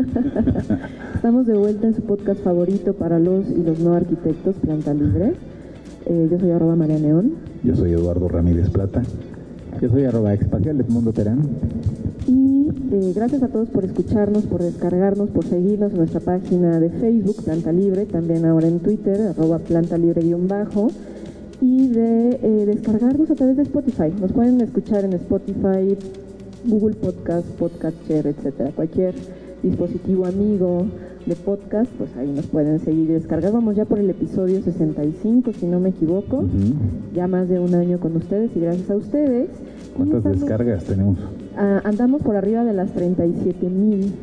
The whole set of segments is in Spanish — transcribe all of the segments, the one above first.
Estamos de vuelta en su podcast favorito para los y los no arquitectos, Planta Libre. Eh, yo soy arroba María Neón. Yo soy Eduardo Ramírez Plata. Yo soy arroba espacial Mundo Terán. Y eh, gracias a todos por escucharnos, por descargarnos, por seguirnos en nuestra página de Facebook, Planta Libre, también ahora en Twitter, arroba Planta Libre-bajo, y de eh, descargarnos a través de Spotify. Nos pueden escuchar en Spotify, Google Podcast, Podcatcher, etcétera. Cualquier dispositivo amigo de podcast, pues ahí nos pueden seguir descargar. Vamos ya por el episodio 65, si no me equivoco. Ya más de un año con ustedes y gracias a ustedes. ¿Cuántas descargas tenemos? Ah, andamos por arriba de las 37 mil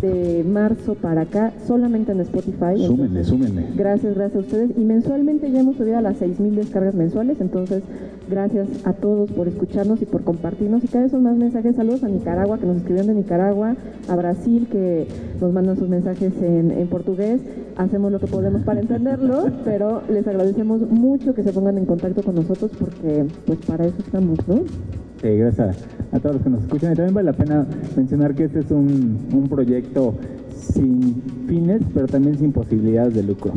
de marzo para acá, solamente en Spotify. Súmenle, súmenle. Gracias, gracias a ustedes. Y mensualmente ya hemos subido a las 6 mil descargas mensuales, entonces gracias a todos por escucharnos y por compartirnos. Y cada vez son más mensajes. Saludos a Nicaragua, que nos escribieron de Nicaragua, a Brasil, que nos mandan sus mensajes en, en portugués. Hacemos lo que podemos para entenderlo, pero les agradecemos mucho que se pongan en contacto con nosotros porque pues para eso estamos, ¿no? Gracias a, todos los que nos escuchan. Y también vale la pena mencionar que este es un, un proyecto sin fines, pero también sin posibilidades de lucro.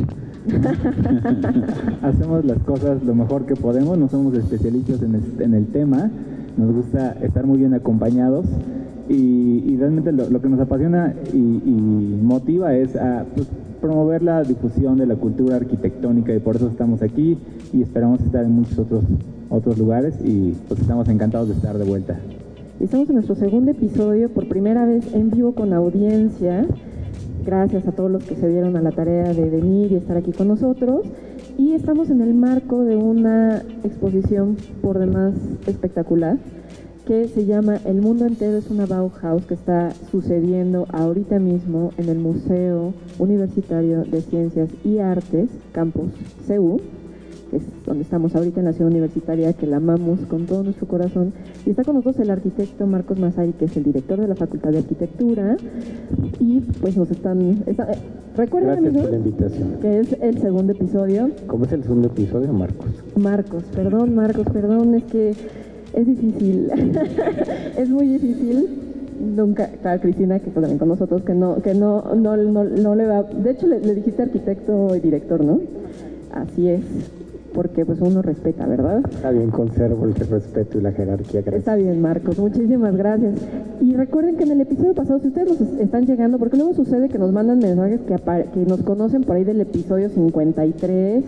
Hacemos las cosas lo mejor que podemos, no somos especialistas en, en el tema, nos gusta estar muy bien acompañados y, realmente lo, que nos apasiona y, motiva es a pues, promover la difusión de la cultura arquitectónica y por eso estamos aquí y esperamos estar en muchos otros otros lugares y pues estamos encantados de estar de vuelta. Estamos en nuestro segundo episodio, por primera vez en vivo con audiencia. Gracias a todos los que se dieron a la tarea de venir y estar aquí con nosotros. Y estamos en el marco de una exposición por demás espectacular que se llama El mundo entero es una Bauhaus que está sucediendo ahorita mismo en el Museo Universitario de Ciencias y Artes, Campus CEU es donde estamos ahorita en la ciudad universitaria, que la amamos con todo nuestro corazón. Y está con nosotros el arquitecto Marcos Masari, que es el director de la Facultad de Arquitectura. Y pues nos están... Eh, recuerden, Gracias por la invitación. que es el segundo episodio. ¿Cómo es el segundo episodio, Marcos? Marcos, perdón, Marcos, perdón, es que es difícil. es muy difícil nunca está Cristina que está también con nosotros que no que no no, no, le va de hecho le, le dijiste arquitecto y director no así es porque pues uno respeta, ¿verdad? Está bien, conservo el respeto y la jerarquía. Está bien, Marcos, muchísimas gracias. Y recuerden que en el episodio pasado, si ustedes nos están llegando, porque luego sucede que nos mandan mensajes que, que nos conocen por ahí del episodio 53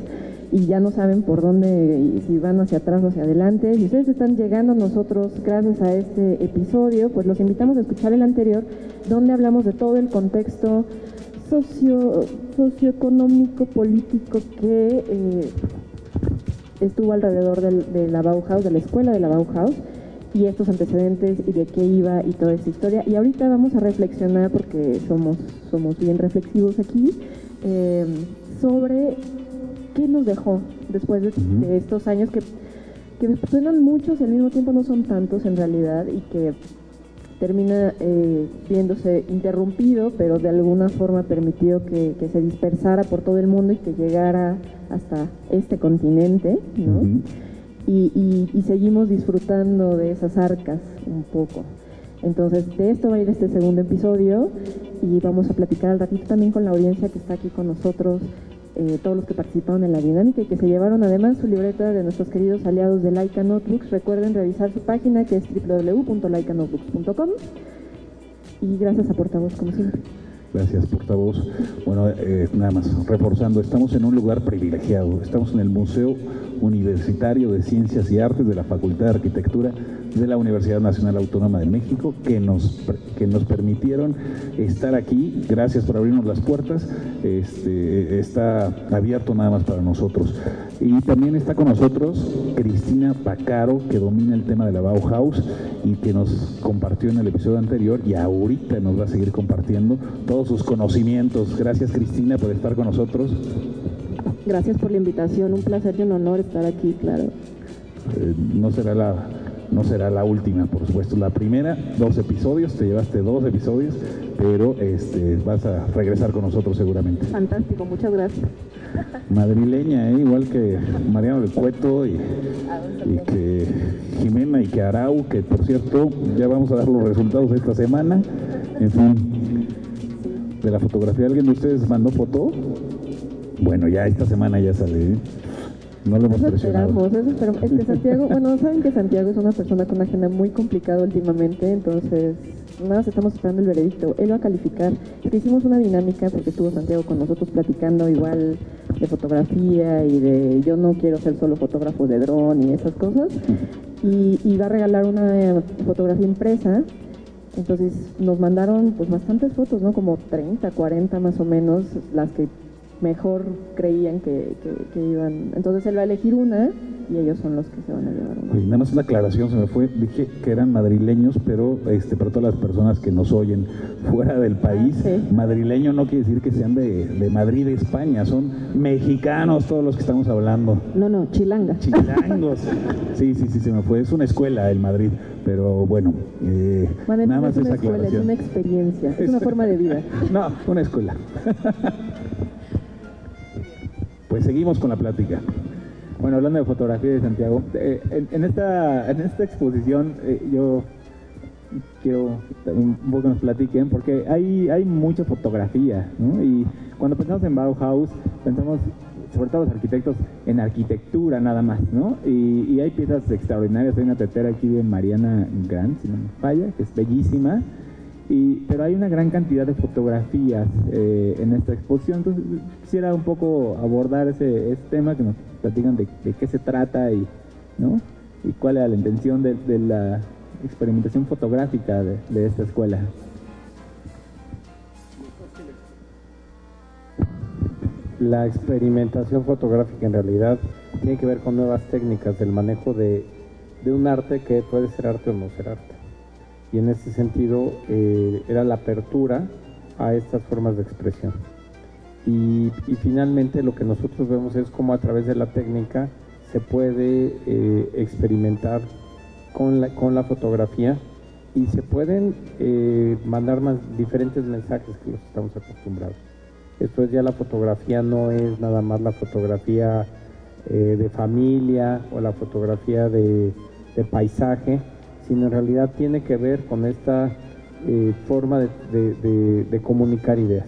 y ya no saben por dónde, si van hacia atrás o hacia adelante. Si ustedes están llegando a nosotros gracias a este episodio, pues los invitamos a escuchar el anterior, donde hablamos de todo el contexto socio, socioeconómico, político que... Eh, estuvo alrededor de la Bauhaus, de la escuela de la Bauhaus, y estos antecedentes y de qué iba y toda esta historia. Y ahorita vamos a reflexionar, porque somos, somos bien reflexivos aquí, eh, sobre qué nos dejó después de, estos años que, que suenan muchos y al mismo tiempo no son tantos en realidad y que termina eh, viéndose interrumpido, pero de alguna forma permitió que, se dispersara por todo el mundo y que llegara hasta este continente, ¿no? y, seguimos disfrutando de esas arcas un poco. Entonces, de esto va a ir este segundo episodio y vamos a platicar al ratito también con la audiencia que está aquí con nosotros eh, todos los que participaron en la dinámica y que se llevaron además su libreta de nuestros queridos aliados de Laika Notebooks. Recuerden revisar su página que es www.laikanotebooks.com y gracias a Portavoz como siempre. Gracias, portavoz. Bueno, eh, nada más, reforzando, estamos en un lugar privilegiado. Estamos en el Museo Universitario de Ciencias y Artes de la Facultad de Arquitectura de la Universidad Nacional Autónoma de México, que nos, que nos permitieron estar aquí. Gracias por abrirnos las puertas. Este, está abierto nada más para nosotros. Y también está con nosotros Cristina Pacaro, que domina el tema de la Bauhaus y que nos compartió en el episodio anterior y ahorita nos va a seguir compartiendo todos sus conocimientos. Gracias Cristina por estar con nosotros. Gracias por la invitación, un placer y un honor estar aquí, claro. Eh, no será la no será la última, por supuesto. La primera, dos episodios, te llevaste dos episodios, pero este, vas a regresar con nosotros seguramente. Fantástico, muchas gracias. Madrileña, ¿eh? igual que Mariano del Cueto y, y, que Jimena y que Arau, que por cierto ya vamos a dar los resultados esta semana. En fin, de la fotografía, ¿alguien de ustedes mandó foto? Bueno, ya esta semana ya sale. ¿eh? No lo hemos Eso presionado. esperamos, eso esperamos. Es que Santiago, bueno, saben que Santiago es una persona con una agenda muy complicada últimamente, entonces nada más estamos esperando el veredicto. Él va a calificar. Que hicimos una dinámica porque estuvo Santiago con nosotros platicando igual de fotografía y de yo no quiero ser solo fotógrafo de dron y esas cosas. Y, y va a regalar una eh, fotografía impresa. Entonces nos mandaron pues bastantes fotos, ¿no? Como 30, 40 más o menos, las que mejor creían que, que- que iban. Entonces él va a elegir una y ellos son los que se van a llevar una. Oye, nada más una aclaración, se me fue, dije que eran madrileños, pero este, para todas las personas que nos oyen fuera del país, Ah, sí. madrileño no quiere decir que sean de, de Madrid, de España, son mexicanos todos los que estamos hablando. No, no, chilanga. Chilangos. Sí, sí, sí, se me fue. Es una escuela el Madrid, pero bueno, eh, Bueno, nada más es una esa escuela, es aclaración. una experiencia, es una forma de vida. No, una escuela. Pues seguimos con la plática. Bueno, hablando de fotografía de Santiago, eh, en, en esta, en esta exposición eh, yo quiero un poco nos platiquen, porque hay, hay mucha fotografía, ¿no? Y cuando pensamos en Bauhaus, pensamos, sobre todo los arquitectos, en arquitectura nada más, ¿no? Y, y hay piezas extraordinarias, hay una tetera aquí de Mariana Grant, si no me falla, que es bellísima, y, pero hay una gran cantidad de fotografías eh, en esta exposición, entonces quisiera un poco abordar ese, ese tema, que nos platican de, qué se trata y, cuál era la intención de, la experimentación fotográfica de, esta escuela. La experimentación fotográfica en realidad tiene que ver con nuevas técnicas del manejo de un arte que puede ser arte o no ser arte. Y en ese sentido eh, era la apertura a estas formas de expresión. Y, finalmente lo que nosotros vemos es cómo a través de la técnica se puede eh, experimentar con la, con la fotografía y se pueden eh, mandar más diferentes mensajes que los estamos acostumbrados. Esto es ya la fotografía, no es nada más la fotografía de familia o la fotografía de paisaje, sino en realidad tiene que ver con esta eh, forma de, comunicar ideas.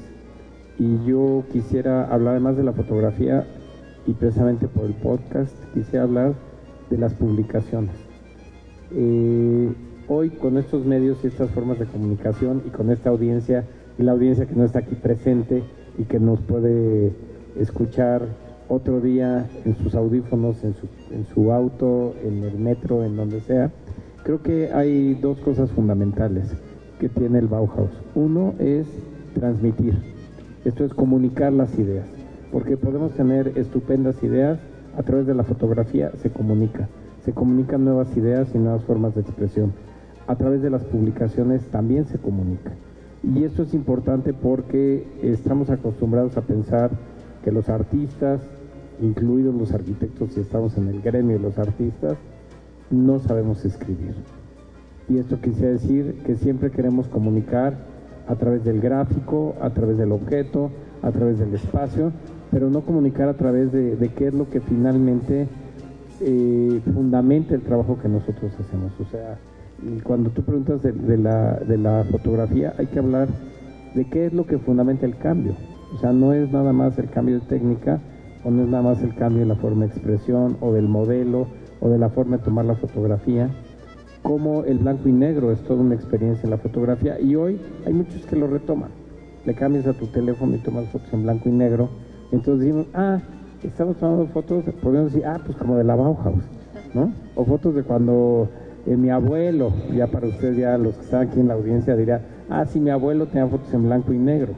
Y yo quisiera hablar además de la fotografía y precisamente por el podcast quisiera hablar de las publicaciones. Eh, hoy con estos medios y estas formas de comunicación y con esta audiencia y la audiencia que no está aquí presente y que nos puede escuchar otro día en sus audífonos, en su auto, en el metro, en donde sea, creo que hay dos cosas fundamentales que tiene el Bauhaus. Uno es transmitir, esto es comunicar las ideas, porque podemos tener estupendas ideas, a través de la fotografía se comunica, se comunican nuevas ideas y nuevas formas de expresión. A través de las publicaciones también se comunica. Y esto es importante porque estamos acostumbrados a pensar que los artistas, incluidos los arquitectos, si estamos en el gremio de los artistas, no sabemos escribir. Y esto quisiera decir que siempre queremos comunicar a través del gráfico, a través del objeto, a través del espacio, pero no comunicar a través de, qué es lo que finalmente eh, fundamenta el trabajo que nosotros hacemos. O sea, cuando tú preguntas de, de la, de la fotografía, hay que hablar de qué es lo que fundamenta el cambio. O sea, no es nada más el cambio de técnica, o no es nada más el cambio de la forma de expresión, o del modelo, o de la forma de tomar la fotografía, como el blanco y negro es toda una experiencia en la fotografía, y hoy hay muchos que lo retoman. le cambias a tu teléfono y tomas fotos en blanco y negro. Entonces decimos, ah, estamos tomando fotos, podemos decir, ah, pues como de la Bauhaus, ¿no? O fotos de cuando eh, mi abuelo, ya para ustedes, ya los que están aquí en la audiencia, dirá, ah, sí, mi abuelo tenía fotos en blanco y negro.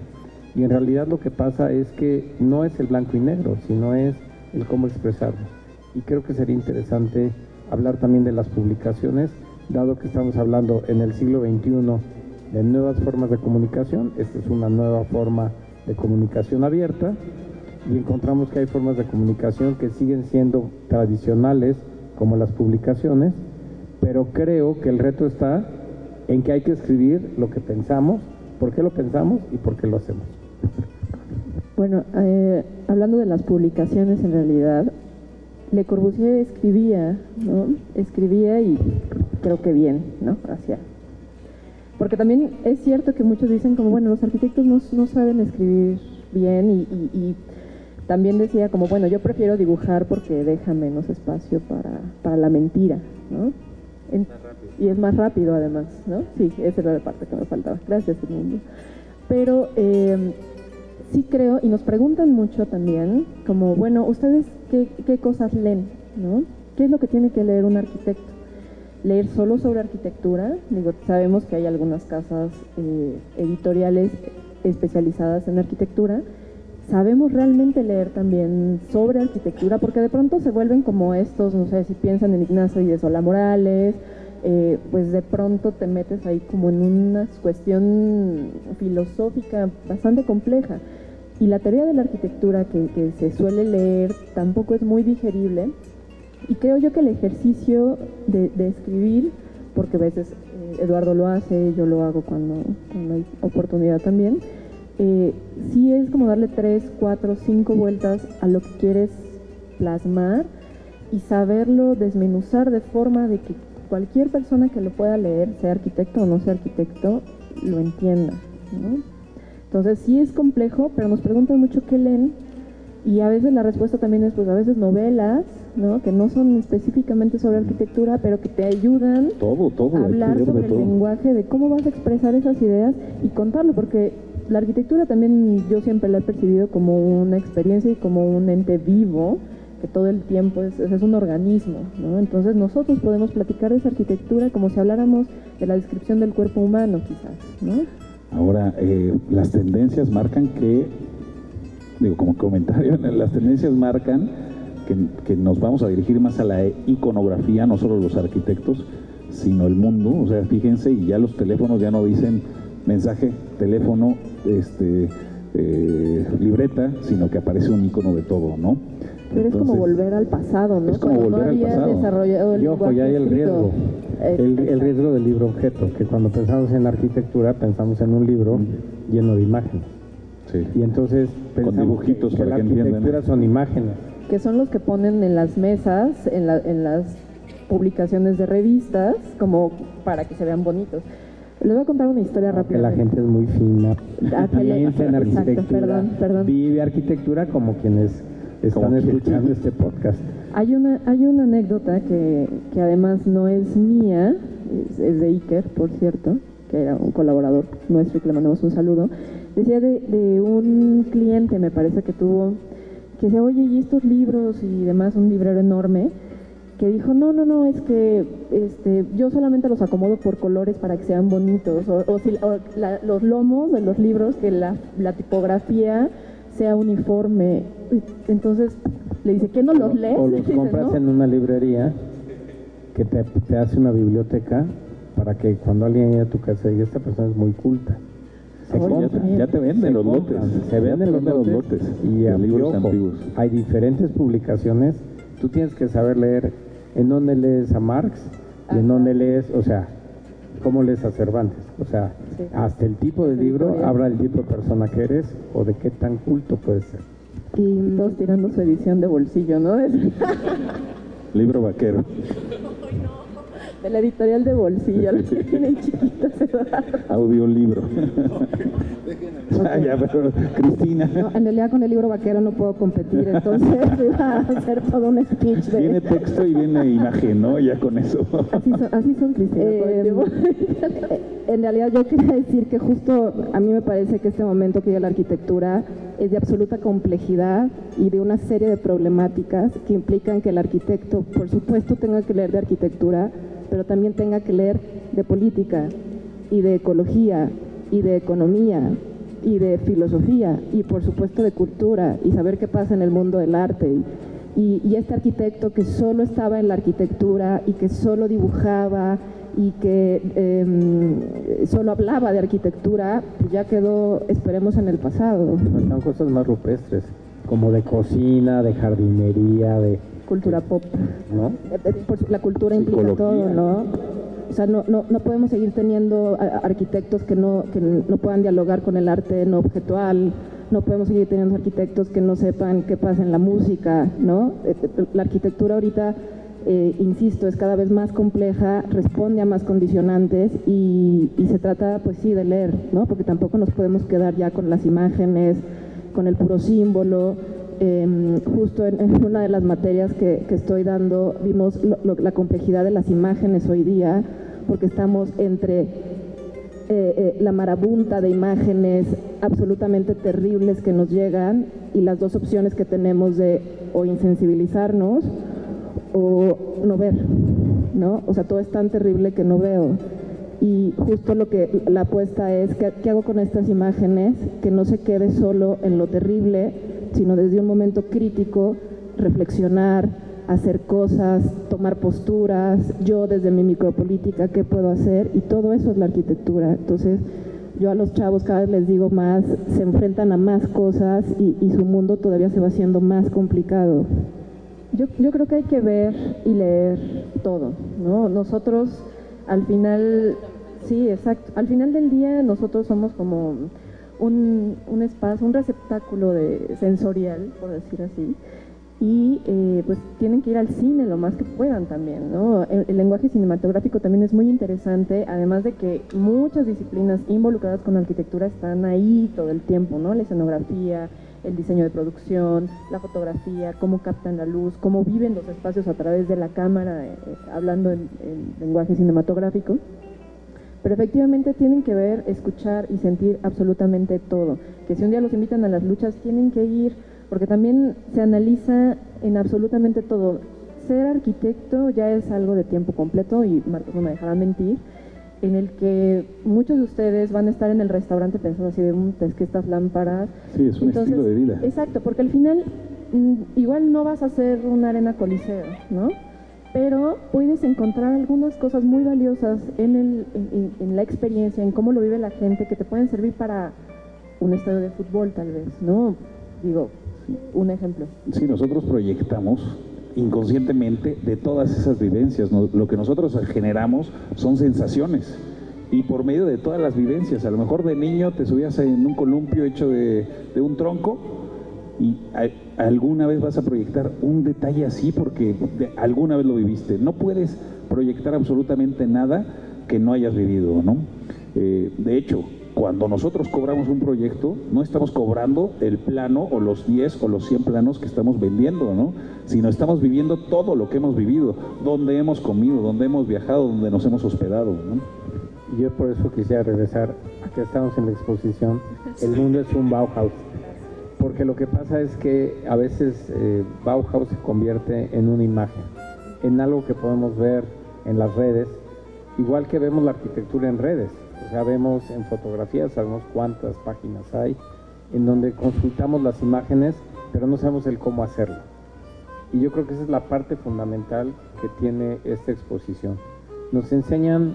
Y en realidad lo que pasa es que no es el blanco y negro, sino es el cómo expresarlo. Y creo que sería interesante hablar también de las publicaciones, dado que estamos hablando en el siglo XXI de nuevas formas de comunicación, esta es una nueva forma de comunicación abierta, y encontramos que hay formas de comunicación que siguen siendo tradicionales, como las publicaciones, pero creo que el reto está en que hay que escribir lo que pensamos, por qué lo pensamos y por qué lo hacemos. Bueno, eh, hablando de las publicaciones en realidad, Le Corbusier escribía, ¿no? Escribía y creo que bien, ¿no? Hacia. Porque también es cierto que muchos dicen como, bueno, los arquitectos no, no saben escribir bien y, y, y, también decía como, bueno, yo prefiero dibujar porque deja menos espacio para, para la mentira, ¿no? En, y es más rápido además, ¿no? Sí, esa era la parte que me faltaba. Gracias, mundo. Pero eh, sí creo, y nos preguntan mucho también, como, bueno, ¿ustedes qué, qué cosas leen? ¿no? ¿Qué es lo que tiene que leer un arquitecto? Leer solo sobre arquitectura, digo, sabemos que hay algunas casas eh, editoriales especializadas en arquitectura, sabemos realmente leer también sobre arquitectura, porque de pronto se vuelven como estos, no sé, si piensan en Ignacio y de Sola Morales, eh, pues de pronto te metes ahí como en una cuestión filosófica bastante compleja. Y la teoría de la arquitectura que, se suele leer tampoco es muy digerible. Y creo yo que el ejercicio de, escribir, porque a veces eh, Eduardo lo hace, yo lo hago cuando, cuando hay oportunidad también, eh, sí es como darle tres, cuatro, cinco vueltas a lo que quieres plasmar y saberlo desmenuzar de forma de que cualquier persona que lo pueda leer, sea arquitecto o no sea arquitecto, lo entienda. ¿no? Entonces sí es complejo, pero nos preguntan mucho qué leen y a veces la respuesta también es pues a veces novelas, ¿no? que no son específicamente sobre arquitectura, pero que te ayudan todo, todo, a hablar sobre el todo. lenguaje de cómo vas a expresar esas ideas y contarlo, porque la arquitectura también yo siempre la he percibido como una experiencia y como un ente vivo, todo el tiempo es, es un organismo, ¿no? Entonces nosotros podemos platicar de esa arquitectura como si habláramos de la descripción del cuerpo humano, quizás, ¿no? Ahora, eh, las tendencias marcan que, digo, como comentario, las tendencias marcan que, que, nos vamos a dirigir más a la iconografía, no solo los arquitectos, sino el mundo. O sea, fíjense, y ya los teléfonos ya no dicen mensaje, teléfono, este, eh, libreta, sino que aparece un icono de todo, ¿no? Pero Entonces, es como volver al pasado, ¿no? Es como cuando volver no había al pasado. desarrollado el Y ojo, ya hay el riesgo. El, el riesgo del libro objeto, que cuando pensamos en arquitectura pensamos en un libro lleno de imágenes. Sí. Y entonces pensamos dibujitos que, que para la que entiendan. arquitectura son imágenes. que son los que ponen en las mesas, en, la- en las publicaciones de revistas, como para que se vean bonitos. Les voy a contar una historia Que rápida. la gente es muy fina. Ah, que Piensa en exacto, arquitectura. perdón, perdón. Vive arquitectura como quienes están escuchando este podcast. Hay una, hay una anécdota que, que además no es mía, es, es de Iker, por cierto, que era un colaborador nuestro y que le mandamos un saludo. Decía de, de un cliente, me parece que tuvo, que decía, oye, y estos libros y demás, un librero enorme, que dijo, no, no, no, es que este, yo solamente los acomodo por colores para que sean bonitos, o, o si, o la- los lomos de los libros, que la, la tipografía sea uniforme. Entonces le dice, ¿qué no los lees? O los Dice, compras "No". en una librería que te, te hace una biblioteca para que cuando alguien llegue a tu casa diga, esta persona es muy culta. Se Oye, compra. ya, ya te venden Se los compran, lotes. Se venden te los venden lotes, y, de a- libros y ojo, antiguos. Hay diferentes publicaciones. Tú tienes que saber leer en dónde lees a Marx y en dónde lees, o sea, cómo lees a Cervantes. O sea, Sí. hasta el tipo de libro habla del tipo de persona que eres o de qué tan culto puedes ser. Y todos tirando su edición de bolsillo, ¿no? Libro vaquero. De la editorial de bolsillo, los que tienen chiquitos, Audiolibro. Ah, ya, pero Cristina. No, en realidad con el libro vaquero no puedo competir, entonces iba a hacer todo un speech de... Viene texto y viene imagen, ¿no? Ya con eso. Así son, así son Cristina. Eh, en realidad yo quería decir que justo a mí me parece que este momento que llega la arquitectura es de absoluta complejidad y de una serie de problemáticas que implican que el arquitecto, por supuesto, tenga que leer de arquitectura, pero también tenga que leer de política y de ecología y de economía y de filosofía y por supuesto de cultura y saber qué pasa en el mundo del arte. Y, este arquitecto que solo estaba en la arquitectura y que solo dibujaba y que eh, solo hablaba de arquitectura, pues ya quedó, esperemos, en el pasado. Están cosas más rupestres, como de cocina, de jardinería, de... Cultura pop. ¿No? Eh, eh, la cultura implica todo, ¿no? O sea, no, no, no podemos seguir teniendo arquitectos que no, que no puedan dialogar con el arte no objetual, no podemos seguir teniendo arquitectos que no sepan qué pasa en la música, ¿no? Eh, la arquitectura ahorita, eh, insisto, es cada vez más compleja, responde a más condicionantes y, y, se trata, pues sí, de leer, ¿no? Porque tampoco nos podemos quedar ya con las imágenes, con el puro símbolo. Eh, justo en, una de las materias que, estoy dando vimos la complejidad de las imágenes hoy día, porque estamos entre eh, eh, la marabunta de imágenes absolutamente terribles que nos llegan y las dos opciones que tenemos de o insensibilizarnos o no ver, ¿no? O sea, todo es tan terrible que no veo. Y justo lo que la apuesta es, ¿qué, ¿qué hago con estas imágenes? Que no se quede solo en lo terrible, sino desde un momento crítico, reflexionar, hacer cosas, tomar posturas, yo desde mi micropolítica, qué puedo hacer, y todo eso es la arquitectura. Entonces, yo a los chavos cada vez les digo más, se enfrentan a más cosas y, y su mundo todavía se va haciendo más complicado. Yo, yo, creo que hay que ver y leer todo, ¿no? Nosotros al final, sí, exacto, al final del día nosotros somos como un, un espacio, un receptáculo de sensorial, por decir así, y eh, pues tienen que ir al cine lo más que puedan también, ¿no? El, lenguaje cinematográfico también es muy interesante, además de que muchas disciplinas involucradas con la arquitectura están ahí todo el tiempo, ¿no? La escenografía, el diseño de producción, la fotografía, cómo captan la luz, cómo viven los espacios a través de la cámara, eh, hablando en, en lenguaje cinematográfico. Pero efectivamente tienen que ver, escuchar y sentir absolutamente todo. Que si un día los invitan a las luchas, tienen que ir porque también se analiza en absolutamente todo. Ser arquitecto ya es algo de tiempo completo y Marcos no me dejará mentir, en el que muchos de ustedes van a estar en el restaurante pensando así de, mmm, es que estas lámparas... Sí, es un Entonces, estilo de vida. Exacto, porque al final mmm, igual no vas a hacer una arena coliseo, ¿no? Pero puedes encontrar algunas cosas muy valiosas en, el, en, la experiencia, en cómo lo vive la gente, que te pueden servir para un estadio de fútbol tal vez, ¿no? Digo, un ejemplo. Sí, nosotros proyectamos inconscientemente de todas esas vivencias. Lo que nosotros generamos son sensaciones. Y por medio de todas las vivencias, a lo mejor de niño te subías en un columpio hecho de un tronco y alguna vez vas a proyectar un detalle así porque alguna vez lo viviste. No puedes proyectar absolutamente nada que no hayas vivido, ¿no? Eh, de hecho, cuando nosotros cobramos un proyecto, no estamos cobrando el plano o los 10 o los 100 planos que estamos vendiendo, ¿no? Sino estamos viviendo todo lo que hemos vivido, donde hemos comido, donde hemos viajado, donde nos hemos hospedado, ¿no? Yo por eso quisiera regresar a que estamos en la exposición. El mundo es un Bauhaus. Porque lo que pasa es que a veces eh, Bauhaus se convierte en una imagen, en algo que podemos ver en las redes, igual que vemos la arquitectura en redes. O sea, vemos en fotografías, sabemos cuántas páginas hay, en donde consultamos las imágenes, pero no sabemos el cómo hacerlo. Y yo creo que esa es la parte fundamental que tiene esta exposición. Nos enseñan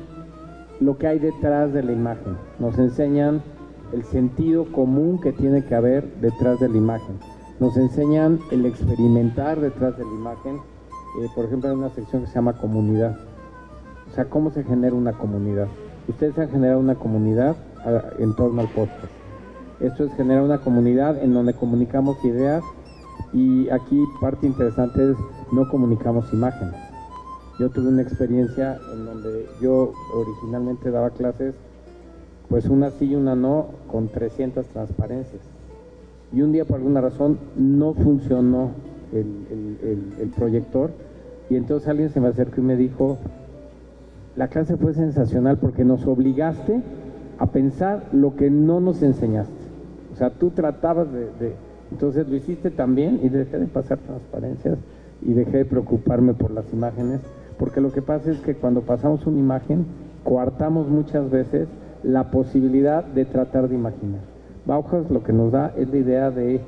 lo que hay detrás de la imagen, nos enseñan el sentido común que tiene que haber detrás de la imagen, nos enseñan el experimentar detrás de la imagen. Eh, por ejemplo, hay una sección que se llama comunidad. O sea, cómo se genera una comunidad. Ustedes han generado una comunidad en torno al podcast. Esto es generar una comunidad en donde comunicamos ideas y aquí parte interesante es no comunicamos imágenes. Yo tuve una experiencia en donde yo originalmente daba clases, pues una sí y una no, con 300 transparencias. Y un día por alguna razón no funcionó el, proyector y entonces alguien se me acercó y me dijo, la clase fue sensacional porque nos obligaste a pensar lo que no nos enseñaste. O sea, tú tratabas de, de entonces lo hiciste también y dejé de pasar transparencias y dejé de preocuparme por las imágenes porque lo que pasa es que cuando pasamos una imagen, coartamos muchas veces la posibilidad de tratar de imaginar. Bauhaus lo que nos da es la idea de,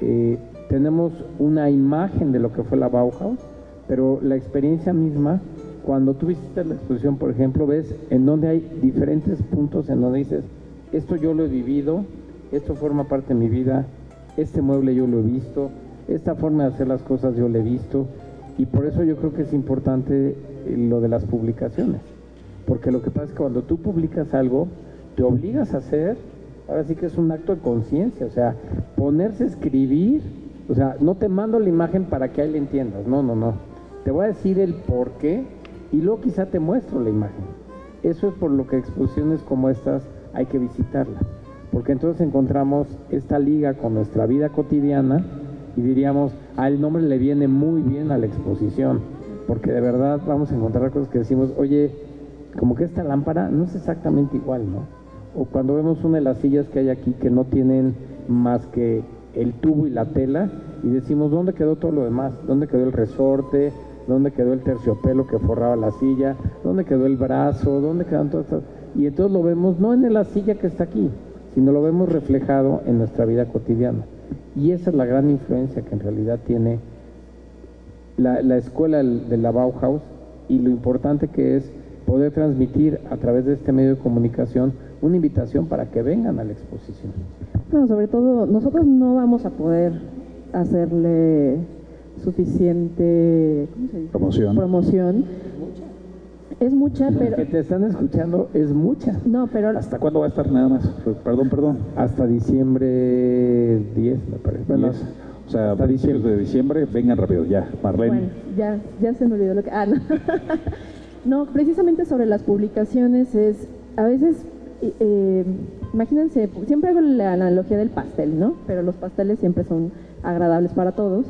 eh, tenemos una imagen de lo que fue la Bauhaus, pero la experiencia misma, cuando tú visitas la exposición, por ejemplo, ves en donde hay diferentes puntos en donde dices, esto yo lo he vivido, esto forma parte de mi vida, este mueble yo lo he visto, esta forma de hacer las cosas yo lo he visto, y por eso yo creo que es importante eh, lo de las publicaciones. Porque lo que pasa es que cuando tú publicas algo, te obligas a hacer, ahora sí que es un acto de conciencia, o sea, ponerse a escribir, o sea, no te mando la imagen para que ahí le entiendas, no, no, no. Te voy a decir el por qué y luego quizá te muestro la imagen. Eso es por lo que exposiciones como estas hay que visitarlas, porque entonces encontramos esta liga con nuestra vida cotidiana y diríamos, al nombre le viene muy bien a la exposición, porque de verdad vamos a encontrar cosas que decimos, oye, como que esta lámpara no es exactamente igual, ¿no? O cuando vemos una de las sillas que hay aquí que no tienen más que el tubo y la tela, y decimos, ¿dónde quedó todo lo demás? ¿Dónde quedó el resorte? ¿Dónde quedó el terciopelo que forraba la silla? ¿Dónde quedó el brazo? ¿Dónde quedan todas estas? Y entonces lo vemos no en la silla que está aquí, sino lo vemos reflejado en nuestra vida cotidiana. Y esa es la gran influencia que en realidad tiene la, escuela de la Bauhaus y lo importante que es poder transmitir a través de este medio de comunicación una invitación para que vengan a la exposición. No, sobre todo, nosotros no vamos a poder hacerle suficiente promoción. promoción. Es mucha, pero... que te están escuchando es mucha. No, pero... ¿Hasta cuándo va a estar nada más? Perdón, perdón. Hasta diciembre 10, me parece. Bueno, o sea, hasta diciembre. de diciembre, vengan rápido, ya. Marlene. Bueno, ya, ya se me olvidó lo que... Ah, no. no, precisamente sobre las publicaciones es... A veces, eh, imagínense, siempre hago la analogía del pastel, ¿no? Pero los pasteles siempre son agradables para todos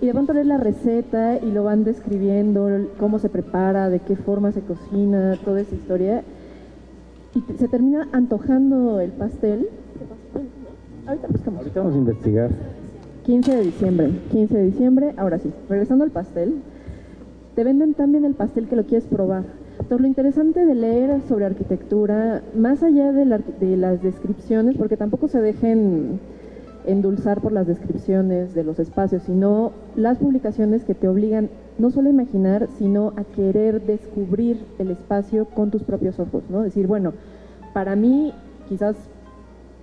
y de pronto lees la receta y lo van describiendo, cómo se prepara, de qué forma se cocina, toda esa historia. Y se termina antojando el pastel. Ahorita buscamos. Ahorita vamos a investigar. 15 de diciembre, 15 de diciembre, ahora sí, regresando al pastel, te venden también el pastel que lo quieres probar. Entonces lo interesante de leer sobre arquitectura, más allá de, de las descripciones, porque tampoco se dejen endulzar por las descripciones de los espacios, sino las publicaciones que te obligan no solo a imaginar, sino a querer descubrir el espacio con tus propios ojos, ¿no? Decir, bueno, para mí quizás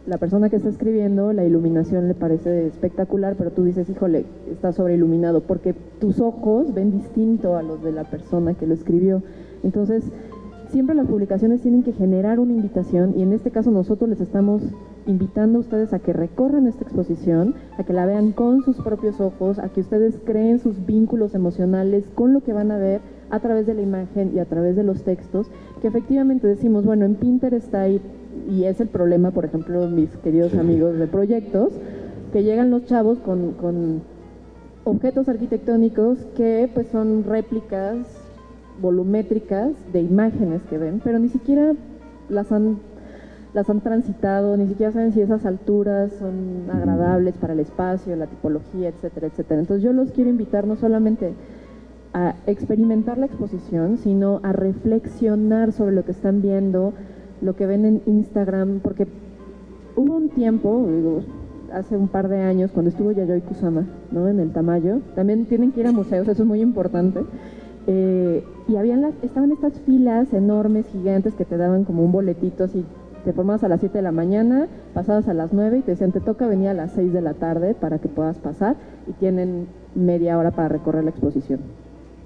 la persona que está escribiendo, la iluminación le parece espectacular, pero tú dices, híjole, está sobreiluminado, porque tus ojos ven distinto a los de la persona que lo escribió. Entonces, siempre las publicaciones tienen que generar una invitación y en este caso nosotros les estamos invitando a ustedes a que recorran esta exposición, a que la vean con sus propios ojos, a que ustedes creen sus vínculos emocionales con lo que van a ver a través de la imagen y a través de los textos, que efectivamente decimos, bueno, en Pinterest ahí, y es el problema, por ejemplo, mis queridos amigos de proyectos, que llegan los chavos con, con objetos arquitectónicos que pues son réplicas volumétricas de imágenes que ven, pero ni siquiera las han las han transitado, ni siquiera saben si esas alturas son agradables para el espacio, la tipología, etcétera, etcétera. Entonces yo los quiero invitar no solamente a experimentar la exposición, sino a reflexionar sobre lo que están viendo, lo que ven en Instagram, porque hubo un tiempo, hace un par de años, cuando estuvo Yayoi Kusama, ¿no? En el Tamayo, también tienen que ir a museos, eso es muy importante. Eh, y habían las, estaban estas filas enormes, gigantes, que te daban como un boletito así te formabas a las 7 de la mañana, pasabas a las 9 y te decían, te toca venir a las 6 de la tarde para que puedas pasar y tienen media hora para recorrer la exposición.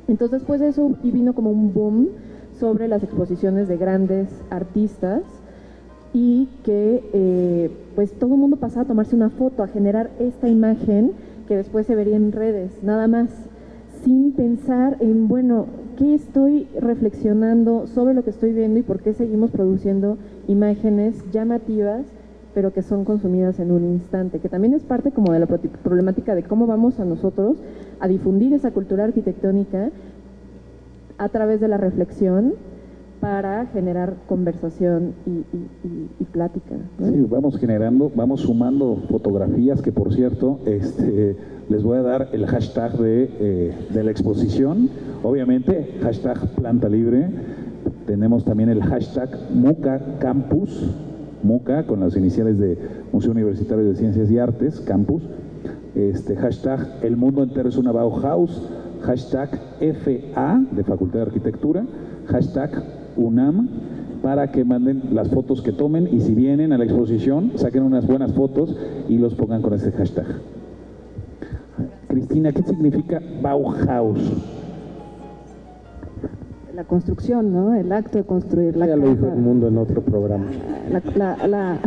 Entonces después de eso y vino como un boom sobre las exposiciones de grandes artistas y que eh, pues todo el mundo pasaba a tomarse una foto, a generar esta imagen que después se vería en redes, nada más, sin pensar en, bueno, qué estoy reflexionando sobre lo que estoy viendo y por qué seguimos produciendo imágenes llamativas pero que son consumidas en un instante, que también es parte como de la problemática de cómo vamos a nosotros a difundir esa cultura arquitectónica a través de la reflexión para generar conversación y, plática. Sí, vamos generando, vamos sumando fotografías que por cierto, este, les voy a dar el hashtag de, eh, de la exposición, obviamente hashtag planta libre, tenemos también el hashtag Muca Campus, MUCA, con las iniciales de Museo Universitario de Ciencias y Artes, campus, este, hashtag El Mundo Entero es una Bauhaus, hashtag FA de Facultad de Arquitectura, hashtag UNAM, para que manden las fotos que tomen y si vienen a la exposición, saquen unas buenas fotos y los pongan con ese hashtag. Cristina, ¿qué significa Bauhaus? la construcción, ¿no? El acto de construir la ya casa. lo dijo el mundo en otro programa. La, la, la,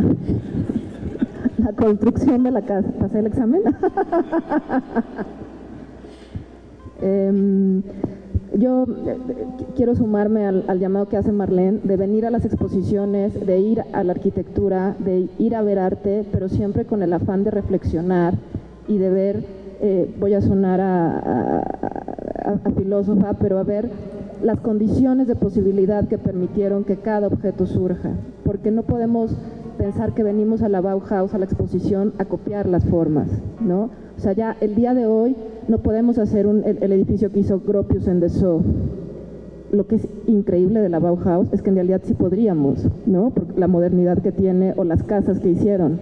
construcción de la casa. ¿Pasé el examen? Em, yo eh, quiero sumarme al, al, llamado que hace Marlene de venir a las exposiciones, de ir a la arquitectura, de ir a ver arte, pero siempre con el afán de reflexionar y de ver, eh, voy a sonar a, a, a, filósofa, pero a ver las condiciones de posibilidad que permitieron que cada objeto surja, porque no podemos pensar que venimos a la Bauhaus, a la exposición, a copiar las formas, ¿no? O sea, ya el día de hoy no podemos hacer un, el, edificio que hizo Gropius en Dessau. Lo que es increíble de la Bauhaus es que en realidad sí podríamos, ¿no? Por la modernidad que tiene o las casas que hicieron.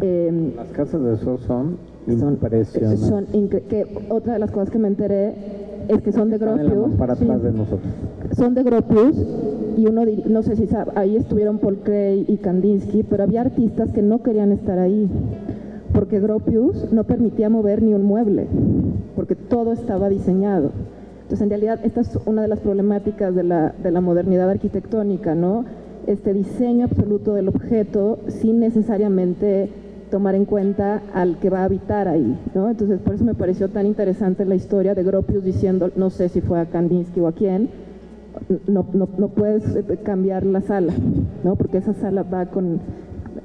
Eh, las casas de Dessau son, son impresionantes. Son que otra de las cosas que me enteré es que son de Gropius. Para atrás de nosotros. Son de Gropius y uno, no sé si sabe, ahí estuvieron Paul Kray y Kandinsky, pero había artistas que no querían estar ahí, porque Gropius no permitía mover ni un mueble, porque todo estaba diseñado. Entonces, en realidad, esta es una de las problemáticas de la, de la modernidad arquitectónica, ¿no? Este diseño absoluto del objeto sin necesariamente tomar en cuenta al que va a habitar ahí, ¿no? Entonces, por eso me pareció tan interesante la historia de Gropius diciendo, no sé si fue a Kandinsky o a quién, no, no, no puedes eh, cambiar la sala, ¿no? Porque esa sala va con,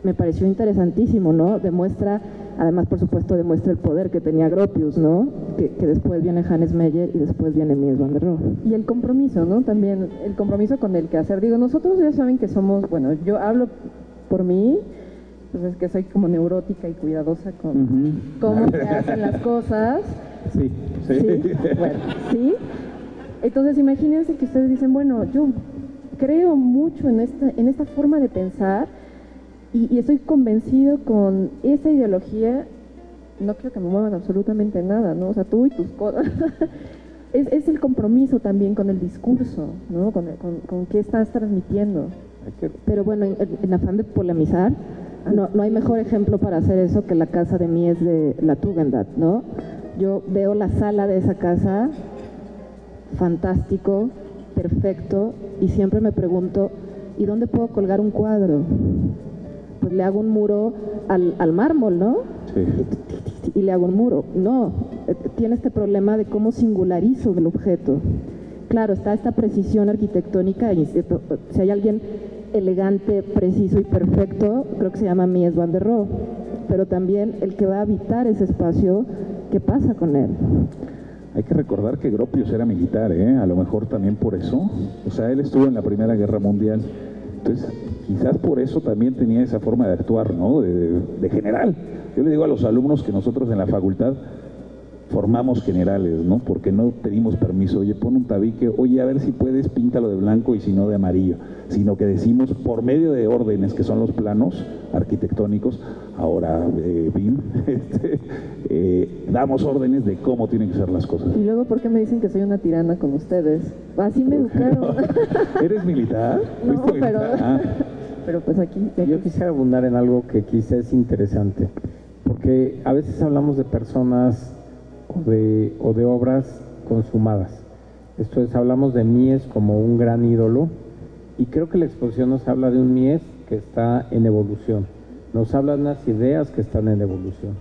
me pareció interesantísimo, ¿no? Demuestra, además, por supuesto, demuestra el poder que tenía Gropius, ¿no? Que, que después viene Hannes Meyer y después viene Mies van der Rohe. Y el compromiso, ¿no? También el compromiso con el que hacer. Digo, nosotros ya saben que somos, bueno, yo hablo por mí, pues es que soy como neurótica y cuidadosa con cómo se hacen las cosas. Sí, sí. ¿Sí? Bueno, sí. Entonces imagínense que ustedes dicen, bueno, yo creo mucho en esta, en esta forma de pensar y, y estoy convencido con esa ideología, no quiero que me muevan absolutamente nada, ¿no? O sea, tú y tus cosas. es, es, el compromiso también con el discurso, ¿no? Con, con, con qué estás transmitiendo. Pero bueno, en, en afán de polemizar, no, no hay mejor ejemplo para hacer eso que la casa de Mies de la Tugendhat, ¿no? Yo veo la sala de esa casa, fantástico, perfecto, y siempre me pregunto, ¿y dónde puedo colgar un cuadro? Pues le hago un muro al, al mármol, ¿no? Sí. Y le hago un muro. No, eh, tiene este problema de cómo singularizo el objeto. Claro, está esta precisión arquitectónica, y si hay alguien elegante, preciso y perfecto, creo que se llama Mies van der Rohe, pero también el que va a habitar ese espacio, ¿qué pasa con él? Hay que recordar que Gropius era militar, ¿eh? a lo mejor también por eso. O sea, él estuvo en la Primera Guerra Mundial. Entonces, quizás por eso también tenía esa forma de actuar, ¿no? De, de general. Yo le digo a los alumnos que nosotros en la facultad formamos generales, ¿no? Porque no pedimos permiso, oye, pon un tabique, oye, a ver si puedes, píntalo de blanco y si no de amarillo, sino que decimos por medio de órdenes que son los planos arquitectónicos, ahora eh, BIM, este, eh, damos órdenes de cómo tienen que ser las cosas. Y luego, ¿por qué me dicen que soy una tirana con ustedes? Así me educaron. ¿Eres militar? No, pero, ah. Pero pues aquí. Yo quisiera abundar en algo que quizás es interesante, porque a veces hablamos de personas o de, o de obras consumadas. Esto es, hablamos de Mies como un gran ídolo y creo que la exposición nos habla de un Mies que está en evolución, nos habla de unas ideas que están en evolución.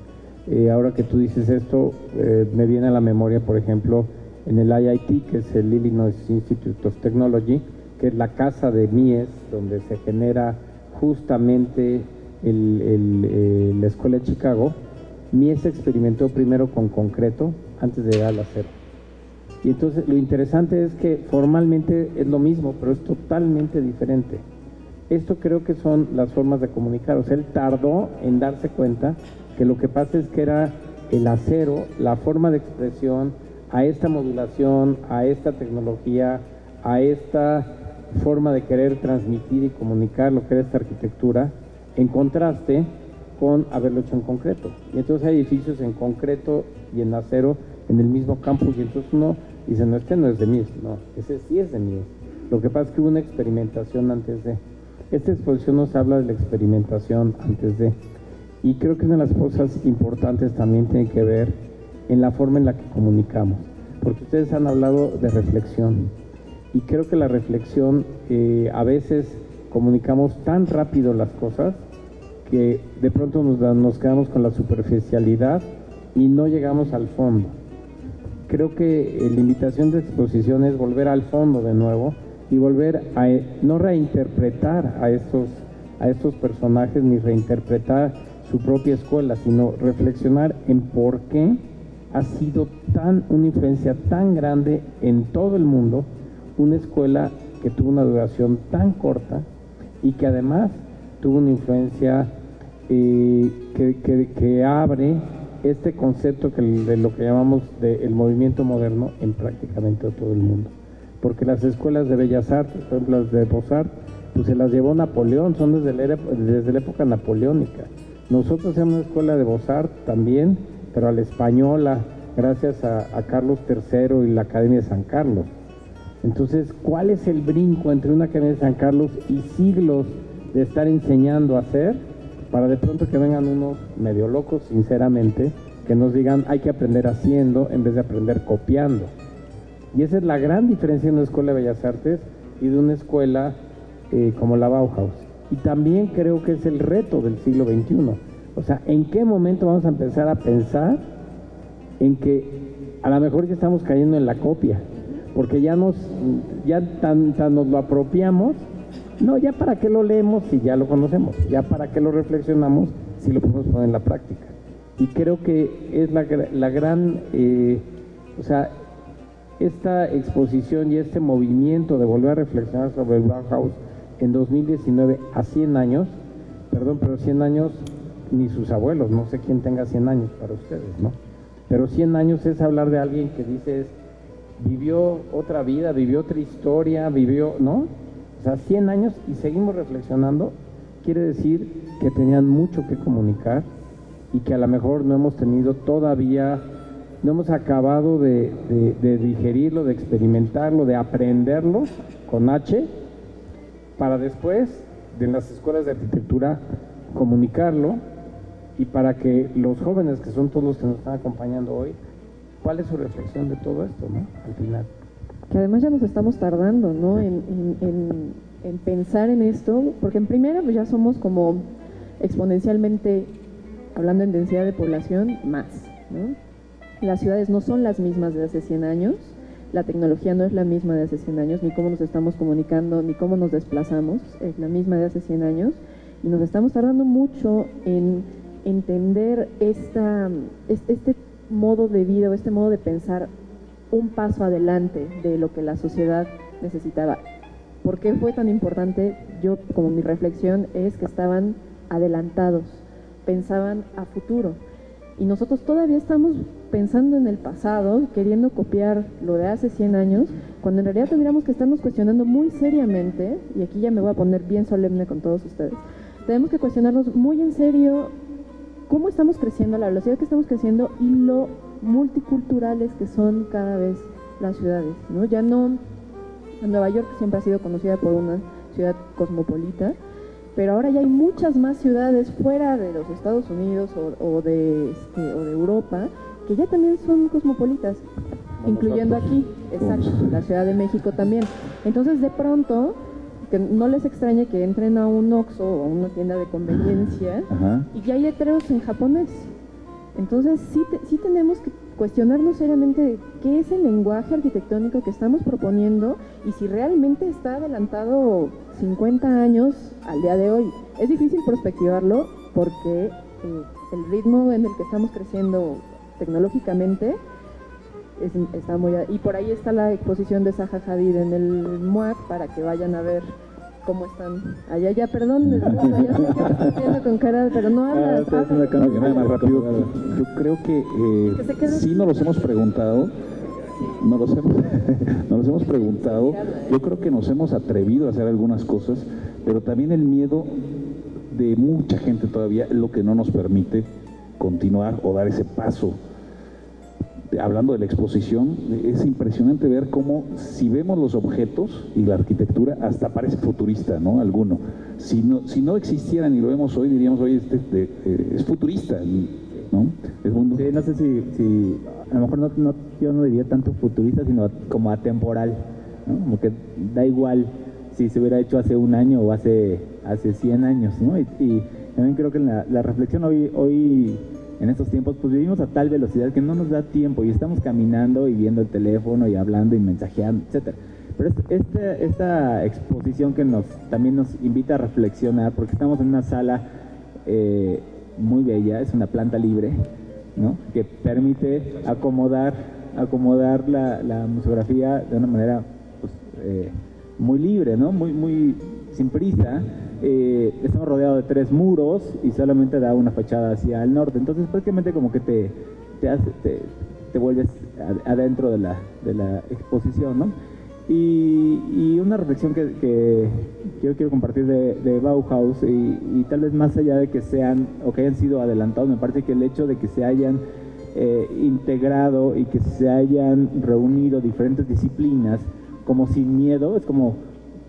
Eh, ahora que tú dices esto, eh, me viene a la memoria, por ejemplo, en el IIT, que es el Illinois Institute of Technology, que es la casa de Mies, donde se genera justamente eh, la escuela de Chicago, Mies experimentó primero con concreto antes de llegar al acero. Y entonces lo interesante es que formalmente es lo mismo, pero es totalmente diferente. Esto creo que son las formas de comunicar. O sea, él tardó en darse cuenta que lo que pasa es que era el acero, la forma de expresión a esta modulación, a esta tecnología, a esta forma de querer transmitir y comunicar lo que era esta arquitectura, en contraste con haberlo hecho en concreto. Y entonces hay edificios en concreto y en acero en el mismo campus y entonces uno dice, no, este no es de Mies, no, ese sí es de Mies. Lo que pasa es que hubo una experimentación antes de. Esta exposición nos habla de la experimentación antes de. Y creo que una de las cosas importantes también tiene que ver en la forma en la que comunicamos. Porque ustedes han hablado de reflexión. Y creo que la reflexión, eh, a veces comunicamos tan rápido las cosas que de pronto nos, nos quedamos con la superficialidad y no llegamos al fondo. Creo que eh, la invitación de exposición es volver al fondo de nuevo y volver a eh, no reinterpretar a estos, a estos personajes ni reinterpretar su propia escuela, sino reflexionar en por qué ha sido tan una influencia tan grande en todo el mundo una escuela que tuvo una duración tan corta y que además tuvo una influencia eh, que, abre este concepto que, de lo que llamamos del movimiento moderno en prácticamente todo el mundo. Porque las escuelas de bellas artes, por ejemplo las de Bozart, pues se las llevó Napoleón, son desde la, desde la época napoleónica. Nosotros somos una escuela de Bozart también, pero a la española, gracias a, a Carlos III y la Academia de San Carlos. Entonces, ¿cuál es el brinco entre una Academia de San Carlos y siglos de estar enseñando a hacer para de pronto que vengan unos medio locos, sinceramente, que nos digan hay que aprender haciendo en vez de aprender copiando? Y esa es la gran diferencia de una escuela de bellas artes y de una escuela eh, como la Bauhaus. Y también creo que es el reto del siglo XXI. O sea, ¿en qué momento vamos a empezar a pensar en que a lo mejor ya estamos cayendo en la copia? Porque ya nos, ya tan, nos lo apropiamos, no, ya para qué lo leemos si ya lo conocemos, ya para qué lo reflexionamos si lo podemos poner en la práctica. Y creo que es la, la gran, eh, o sea, esta exposición y este movimiento de volver a reflexionar sobre el Bauhaus en 2019 a 100 años, perdón, pero 100 años ni sus abuelos, no sé quién tenga 100 años para ustedes, ¿no? Pero 100 años es hablar de alguien que dice vivió otra vida, vivió otra historia, vivió, ¿no? O sea, 100 años y seguimos reflexionando, quiere decir que tenían mucho que comunicar y que a lo mejor no hemos tenido todavía, no hemos acabado de, digerirlo, de experimentarlo, de aprenderlo con H, para después, en las escuelas de arquitectura, comunicarlo y para que los jóvenes, que son todos los que nos están acompañando hoy, ¿Cuál es su reflexión de todo esto, no? Al final. Que además ya nos estamos tardando, ¿no? En, pensar en esto, porque en primera pues ya somos como exponencialmente, hablando en densidad de población, más, ¿no? Las ciudades no son las mismas de hace 100 años, la tecnología no es la misma de hace 100 años, ni cómo nos estamos comunicando, ni cómo nos desplazamos, es la misma de hace 100 años, y nos estamos tardando mucho en entender esta, este modo de vida o este modo de pensar un paso adelante de lo que la sociedad necesitaba. ¿Por qué fue tan importante? Yo, como mi reflexión, es que estaban adelantados, pensaban a futuro. Y nosotros todavía estamos pensando en el pasado, queriendo copiar lo de hace 100 años, cuando en realidad tendríamos que estarnos cuestionando muy seriamente, y aquí ya me voy a poner bien solemne con todos ustedes, tenemos que cuestionarnos muy en serio cómo estamos creciendo, la velocidad que estamos creciendo y lo multiculturales que son cada vez las ciudades, ¿no? Ya no, Nueva York siempre ha sido conocida por una ciudad cosmopolita, pero ahora ya hay muchas más ciudades fuera de los Estados Unidos o, de, este, o de Europa que ya también son cosmopolitas, incluyendo aquí, exacto, la Ciudad de México también. Entonces de pronto que no les extrañe que entren a un Oxxo o a una tienda de conveniencia y ya hay letreros en japonés. Entonces sí, sí tenemos que cuestionarnos seriamente qué es el lenguaje arquitectónico que estamos proponiendo y si realmente está adelantado 50 años al día de hoy. Es difícil prospectivarlo porque eh, el ritmo en el que estamos creciendo tecnológicamente está muy... Y por ahí está la exposición de Zaha Hadid en el MUAC para que vayan a ver cómo están. Allá, ya, perdón, ya con cara, pero no habla. Ah, nada más rápido. Yo creo que eh, sí nos los hemos preguntado. Nos los, hemos, nos los hemos preguntado. Yo creo que nos hemos atrevido a hacer algunas cosas, pero también el miedo de mucha gente todavía lo que no nos permite continuar o dar ese paso hablando de la exposición, es impresionante ver cómo si vemos los objetos y la arquitectura, hasta parece futurista, ¿no? Alguno. Si no, si no existieran y lo vemos hoy, diríamos, oye, este, eh, es futurista, ¿no? no sé si, si, a lo mejor no, yo no diría tanto futurista, sino como atemporal, ¿no? Como que da igual si se hubiera hecho hace un año o hace, hace 100 años, ¿no? Y, también creo que la, la reflexión hoy, hoy en estos tiempos, pues vivimos a tal velocidad que no nos da tiempo y estamos caminando y viendo el teléfono y hablando y mensajeando, etcétera. Pero esta, esta exposición que nos también nos invita a reflexionar, porque estamos en una sala eh, muy bella, es una planta libre, ¿no? que permite acomodar, acomodar la, la museografía de una manera pues, eh, muy libre, ¿no? muy, muy sin prisa eh, estamos rodeados de tres muros y solamente da una fachada hacia el norte. Entonces prácticamente como que te, te, hace, te, vuelves adentro de la, de la exposición, ¿no? Y, una reflexión que, que, yo quiero compartir de, Bauhaus y, tal vez más allá de que sean o que hayan sido adelantados, me parece que el hecho de que se hayan eh, integrado y que se hayan reunido diferentes disciplinas como sin miedo, es como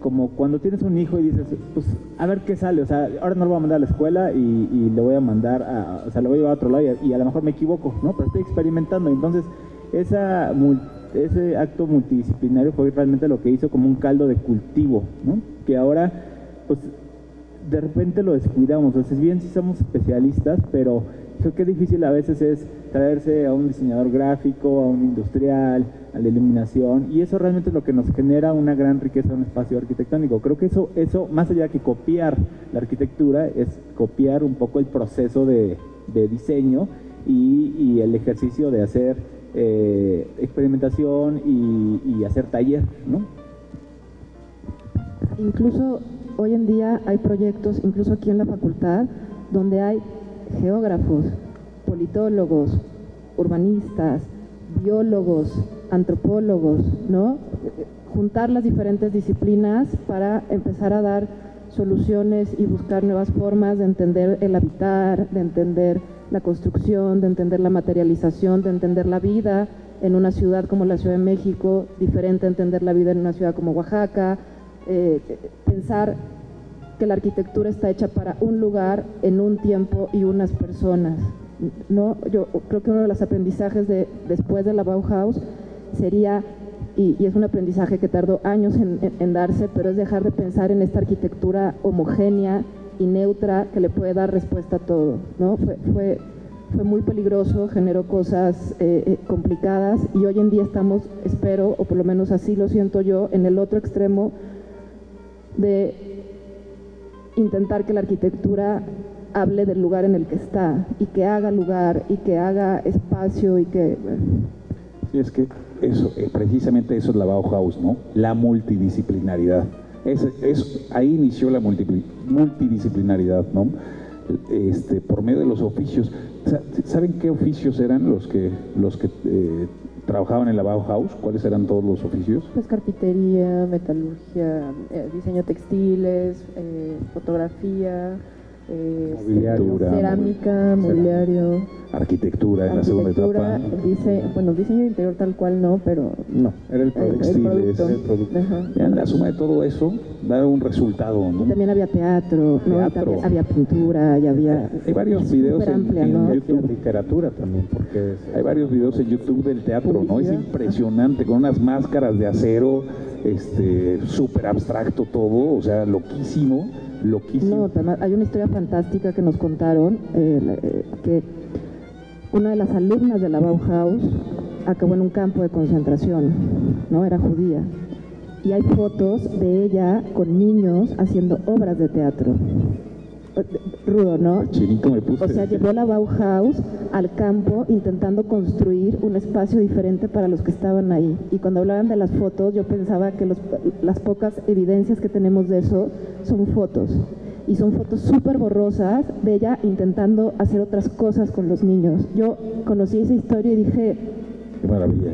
como cuando tienes un hijo y dices, pues a ver qué sale, o sea, ahora no lo voy a mandar a la escuela y, y lo voy a mandar a, o sea, lo voy a llevar a otro lado y a, lo mejor me equivoco, ¿no? Pero estoy experimentando, entonces esa, ese acto multidisciplinario fue realmente lo que hizo como un caldo de cultivo, ¿no? Que ahora, pues, de repente lo descuidamos, sea, bien si somos especialistas, pero creo que difícil a veces es traerse a un diseñador gráfico, a un industrial, a la iluminación, y eso realmente es lo que nos genera una gran riqueza en un espacio arquitectónico. Creo que eso, eso más allá que copiar la arquitectura, es copiar un poco el proceso de, diseño y, el ejercicio de hacer eh, experimentación y, hacer taller, ¿no? Incluso hoy en día hay proyectos, incluso aquí en la facultad, donde hay geógrafos, politólogos, urbanistas, biólogos, antropólogos, ¿no? Juntar las diferentes disciplinas para empezar a dar soluciones y buscar nuevas formas de entender el habitar, de entender la construcción, de entender la materialización, de entender la vida en una ciudad como la Ciudad de México, diferente entender la vida en una ciudad como Oaxaca, eh, pensar que la arquitectura está hecha para un lugar, en un tiempo y unas personas. ¿no? Yo creo que uno de los aprendizajes de, después de la Bauhaus sería, y, es un aprendizaje que tardó años en, darse, pero es dejar de pensar en esta arquitectura homogénea y neutra que le puede dar respuesta a todo. ¿no? Fue, fue, muy peligroso, generó cosas eh, eh, complicadas y hoy en día estamos, espero, o por lo menos así lo siento yo, en el otro extremo de intentar que la arquitectura hable del lugar en el que está y que haga lugar y que haga espacio y que... Sí, es que eso, eh, precisamente eso es la Bauhaus, ¿no? La multidisciplinaridad. Es, ahí inició la multidisciplinaridad, ¿no? Este, por medio de los oficios. ¿Saben qué oficios eran los que, los que eh, trabajaban en la Bauhaus? ¿Cuáles eran todos los oficios? Pues carpintería, metalurgia, eh, diseño textiles, fotografía, eh, cerámica, mobiliario, arquitectura en la segunda etapa. Dice, bueno, diseño interior tal cual no, pero no, era el, producto. El, producto. la suma de todo eso da un resultado. ¿no? Y también había teatro, ¿no? había pintura, y había hay varios videos en, YouTube, literatura también, porque hay varios videos en YouTube del teatro, ¿no? Es impresionante con unas máscaras de acero, este, súper abstracto todo, o sea, loquísimo no, hay una historia fantástica que nos contaron, eh, eh, que una de las alumnas de la Bauhaus acabó en un campo de concentración, ¿no? Era judía. Y hay fotos de ella con niños haciendo obras de teatro. Rudo, ¿no? Chinito me puse. O sea, llevó la Bauhaus al campo intentando construir un espacio diferente para los que estaban ahí. Y cuando hablaban de las fotos, yo pensaba que los- las pocas evidencias que tenemos de eso son fotos. Y son fotos súper borrosas de ella intentando hacer otras cosas con los niños. Yo conocí esa historia y dije, Qué maravilla.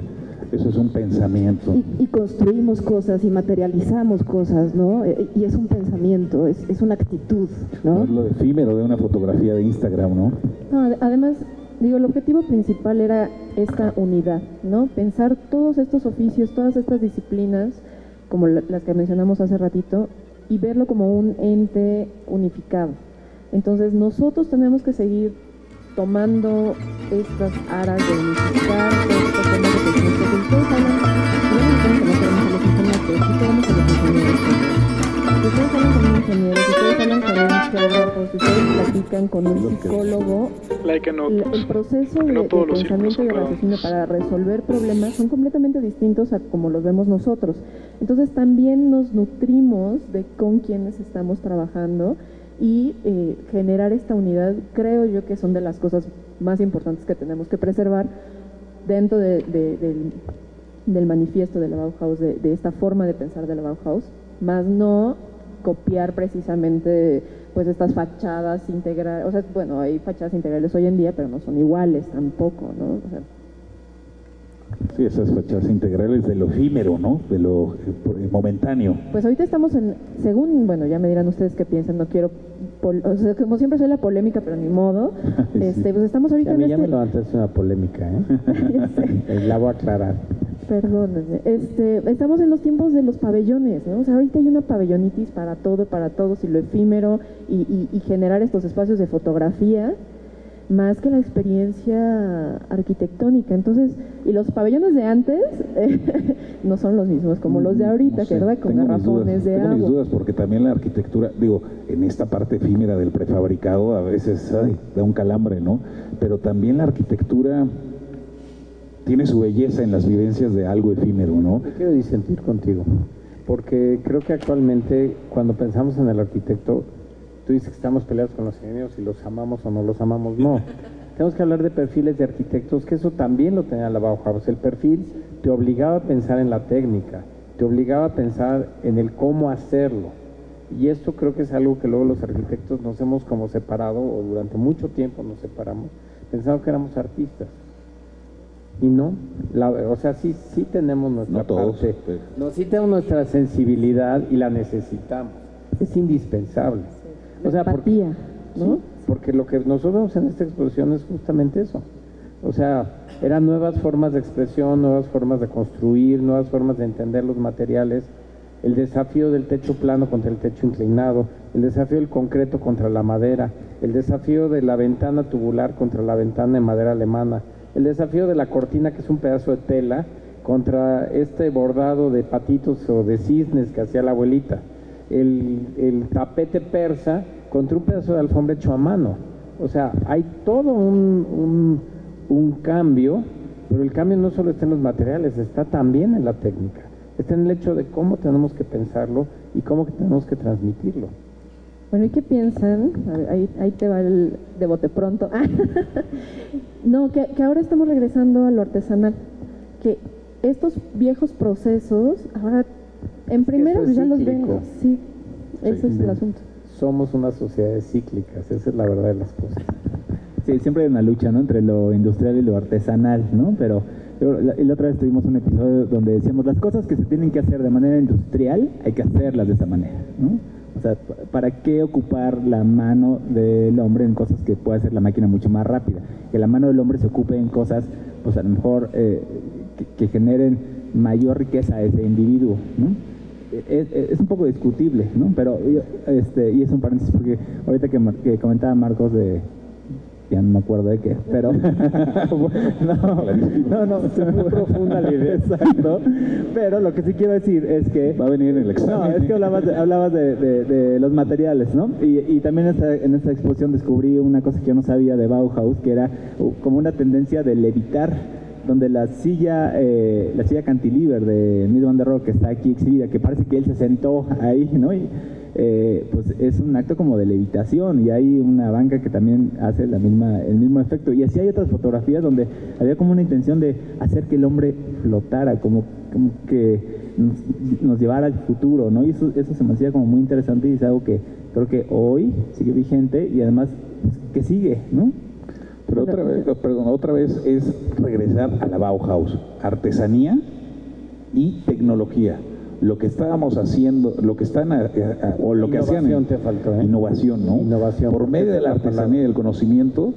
Eso es un pensamiento. y, y construimos cosas y materializamos cosas, ¿no? E- Y es un pensamiento, es, es una actitud, No ¿no? es lo efímero de una fotografía de Instagram, ¿no? No, ade- además, digo, el objetivo principal era esta unidad, ¿no? Pensar todos estos oficios, todas estas disciplinas, como la- las que mencionamos hace ratito, y verlo como un ente unificado. Entonces, nosotros tenemos que seguir tomando estas aras de unificar de ustedes hablan, con un ingeniero, si ustedes hablan con un geógrafo, si ustedes platican con un psicólogo, Like a el, proceso de, no pensamiento y son de redondos. raciocinio para resolver problemas son completamente distintos a como los vemos nosotros. Entonces también nos nutrimos de con quienes estamos trabajando y eh, generar esta unidad creo yo que son de las cosas más importantes que tenemos que preservar dentro de- de- del, manifiesto de la Bauhaus, de, esta forma de pensar de la Bauhaus, más no copiar precisamente pues estas fachadas integrales, o sea, bueno, hay fachadas integrales hoy en día, pero no son iguales tampoco, ¿no? Sí, esas fachadas integrales de lo efímero, ¿no? De lo eh, momentáneo. pues ahorita estamos en, según, bueno, ya me dirán ustedes qué piensan, no quiero, pol- o sea, como siempre soy la polémica, pero ni modo, Sí. este, pues estamos ahorita a mí en ya me este, levantaste una polémica, ¿eh? Ya sé. Eh, La voy a aclarar. Perdónenme. Este, estamos en los tiempos de los pabellones, ¿no? O sea, ahorita hay una pabellonitis para todo, para todos, y lo efímero, y, y- y generar estos espacios de fotografía, más que la experiencia arquitectónica. Entonces, y los pabellones de antes eh, no son los mismos como los de ahorita, No sé, que verdad, con mis garrafones dudas, de tengo mis agua. dudas porque también la arquitectura, digo, en esta parte efímera del prefabricado a veces ay, da un calambre, ¿no? Pero también la arquitectura tiene su belleza en las vivencias de algo efímero, ¿no? Yo quiero disentir contigo, porque creo que actualmente cuando pensamos en el arquitecto, tú dices que estamos peleados con los ingenieros y los amamos o no los amamos, no. Tenemos que hablar de perfiles de arquitectos, que eso también lo tenía la Bauhaus. El perfil te obligaba a pensar en la técnica, te obligaba a pensar en el cómo hacerlo. Y esto creo que es algo que luego los arquitectos nos hemos como separado, o durante mucho tiempo nos separamos, pensando que éramos artistas. Y no, la- o sea, sí, sí tenemos nuestra No todos, parte. pero- No, sí tenemos nuestra sensibilidad y la necesitamos. Es indispensable. O sea, porque, ¿no? porque lo que nosotros vemos en esta exposición es justamente eso. O sea, eran nuevas formas de expresión, nuevas formas de construir, nuevas formas de entender los materiales, el desafío del techo plano contra el techo inclinado, el desafío del concreto contra la madera, el desafío de la ventana tubular contra la ventana de madera alemana, el desafío de la cortina que es un pedazo de tela contra este bordado de patitos o de cisnes que hacía la abuelita, el, el tapete persa contra un pedazo de alfombra hecho a mano. O sea, hay todo un, un, cambio, pero el cambio no solo está en los materiales, está también en la técnica. Está en el hecho de cómo tenemos que pensarlo y cómo tenemos que transmitirlo. Bueno, ¿y qué piensan? Ahí, ahí te va el de bote pronto. no, que, que ahora estamos regresando a lo artesanal. Que estos viejos procesos, ahora, en primera, es ya los cíclico. ven. Sí, ese es el asunto. Somos unas sociedades cíclicas, esa es la verdad de las cosas. Sí, siempre hay una lucha, ¿no? Entre lo industrial y lo artesanal, ¿no? Pero yo- la, y la otra vez tuvimos un episodio donde decíamos las cosas que se tienen que hacer de manera industrial, hay que hacerlas de esa manera, ¿no? O sea, pa- ¿para qué ocupar la mano del hombre en cosas que puede hacer la máquina mucho más rápida? Que la mano del hombre se ocupe en cosas, pues a lo mejor eh, que, que generen mayor riqueza a ese individuo, ¿no? Es, es- es un poco discutible, ¿no? Pero este, y es un paréntesis porque ahorita que, comentaba Marcos de ya no me acuerdo de qué, pero no, no, no, se muy profunda la idea, exacto. Pero lo que sí quiero decir es que va a venir en el examen. No, es que hablabas de, hablabas de, de, de los materiales, ¿no? Y, y también esta, en esta exposición descubrí una cosa que yo no sabía de Bauhaus, que era uh, como una tendencia de levitar donde la silla, eh, la silla cantilever de Mid Van que está aquí exhibida, que parece que él se sentó ahí, ¿no? Y, eh, pues es un acto como de levitación y hay una banca que también hace la misma, el mismo efecto. Y así hay otras fotografías donde había como una intención de hacer que el hombre flotara, como, como que nos, nos, llevara al futuro, ¿no? Y eso, eso se me hacía como muy interesante y es algo que creo que hoy sigue vigente y además pues, que sigue, ¿no? Pero otra vez, perdón, otra vez es regresar a la Bauhaus, artesanía y tecnología lo que estábamos haciendo, lo que están a, a, o lo que hacían innovación te faltó, ¿eh? innovación, ¿no? Innovación. Por medio de la artesanía y del conocimiento